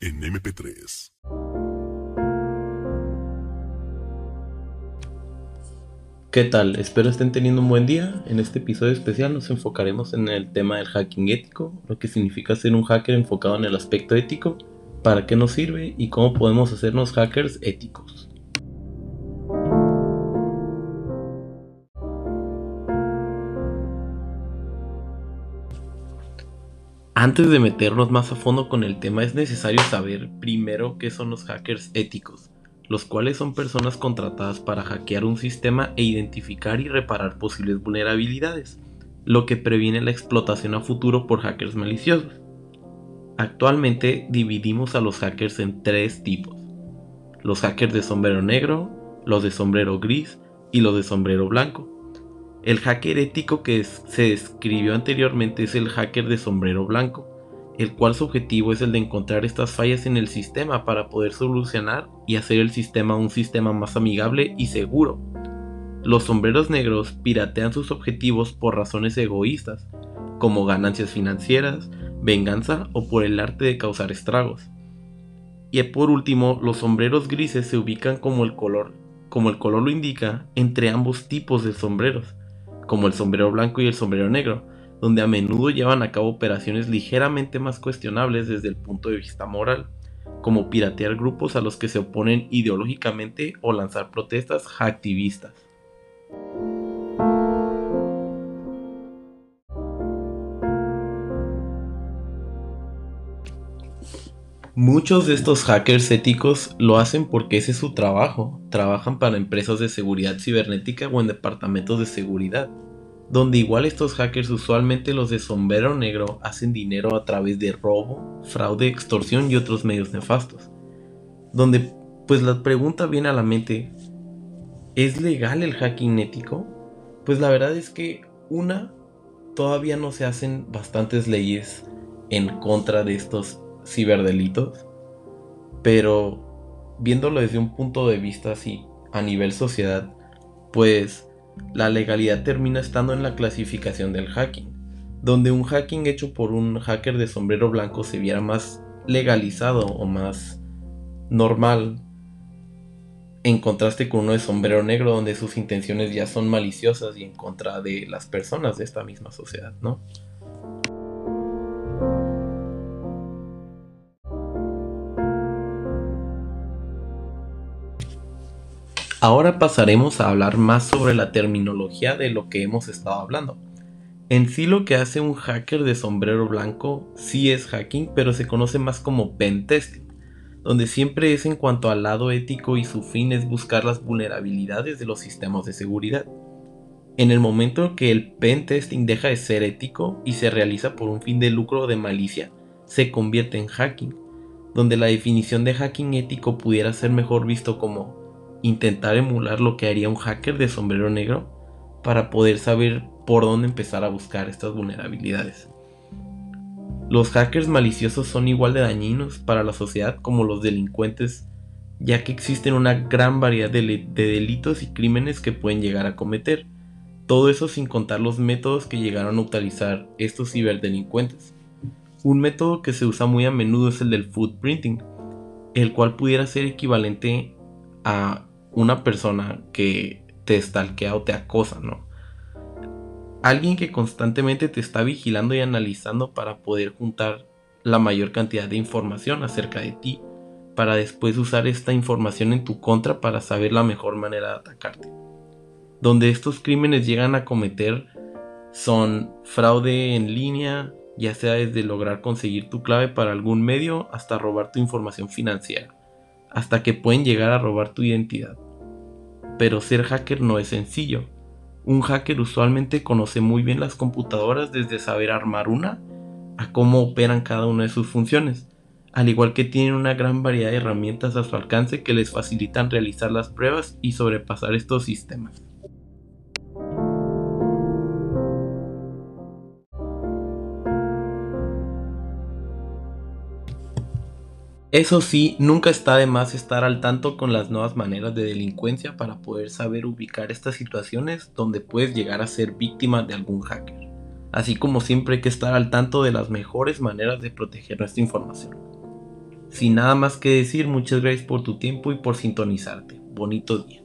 en MP3. ¿Qué tal? Espero estén teniendo un buen día. En este episodio especial nos enfocaremos en el tema del hacking ético, lo que significa ser un hacker enfocado en el aspecto ético, para qué nos sirve y cómo podemos hacernos hackers éticos. Antes de meternos más a fondo con el tema es necesario saber primero qué son los hackers éticos, los cuales son personas contratadas para hackear un sistema e identificar y reparar posibles vulnerabilidades, lo que previene la explotación a futuro por hackers maliciosos. Actualmente dividimos a los hackers en tres tipos, los hackers de sombrero negro, los de sombrero gris y los de sombrero blanco. El hacker ético que se describió anteriormente es el hacker de sombrero blanco, el cual su objetivo es el de encontrar estas fallas en el sistema para poder solucionar y hacer el sistema un sistema más amigable y seguro. Los sombreros negros piratean sus objetivos por razones egoístas, como ganancias financieras, venganza o por el arte de causar estragos. Y por último, los sombreros grises se ubican como el color, como el color lo indica, entre ambos tipos de sombreros como el sombrero blanco y el sombrero negro, donde a menudo llevan a cabo operaciones ligeramente más cuestionables desde el punto de vista moral, como piratear grupos a los que se oponen ideológicamente o lanzar protestas activistas. Muchos de estos hackers éticos lo hacen porque ese es su trabajo. Trabajan para empresas de seguridad cibernética o en departamentos de seguridad. Donde igual estos hackers usualmente los de sombrero negro hacen dinero a través de robo, fraude, extorsión y otros medios nefastos. Donde pues la pregunta viene a la mente, ¿es legal el hacking ético? Pues la verdad es que una, todavía no se hacen bastantes leyes en contra de estos ciberdelitos, pero viéndolo desde un punto de vista así, a nivel sociedad, pues la legalidad termina estando en la clasificación del hacking, donde un hacking hecho por un hacker de sombrero blanco se viera más legalizado o más normal en contraste con uno de sombrero negro donde sus intenciones ya son maliciosas y en contra de las personas de esta misma sociedad, ¿no? Ahora pasaremos a hablar más sobre la terminología de lo que hemos estado hablando. En sí lo que hace un hacker de sombrero blanco sí es hacking, pero se conoce más como pentesting, donde siempre es en cuanto al lado ético y su fin es buscar las vulnerabilidades de los sistemas de seguridad. En el momento que el pentesting deja de ser ético y se realiza por un fin de lucro o de malicia, se convierte en hacking, donde la definición de hacking ético pudiera ser mejor visto como intentar emular lo que haría un hacker de sombrero negro para poder saber por dónde empezar a buscar estas vulnerabilidades. Los hackers maliciosos son igual de dañinos para la sociedad como los delincuentes, ya que existen una gran variedad de, delitos y crímenes que pueden llegar a cometer. Todo eso sin contar los métodos que llegaron a utilizar estos ciberdelincuentes. Un método que se usa muy a menudo es el del footprinting, el cual pudiera ser equivalente a una persona que te stalkea o te acosa, ¿no? Alguien que constantemente te está vigilando y analizando para poder juntar la mayor cantidad de información acerca de ti, para después usar esta información en tu contra para saber la mejor manera de atacarte. Donde estos crímenes llegan a cometer son fraude en línea, ya sea desde lograr conseguir tu clave para algún medio hasta robar tu información financiera hasta que pueden llegar a robar tu identidad. Pero ser hacker no es sencillo. Un hacker usualmente conoce muy bien las computadoras desde saber armar una a cómo operan cada una de sus funciones, al igual que tienen una gran variedad de herramientas a su alcance que les facilitan realizar las pruebas y sobrepasar estos sistemas. Eso sí, nunca está de más estar al tanto con las nuevas maneras de delincuencia para poder saber ubicar estas situaciones donde puedes llegar a ser víctima de algún hacker. Así como siempre hay que estar al tanto de las mejores maneras de proteger nuestra información. Sin nada más que decir, muchas gracias por tu tiempo y por sintonizarte. Bonito día.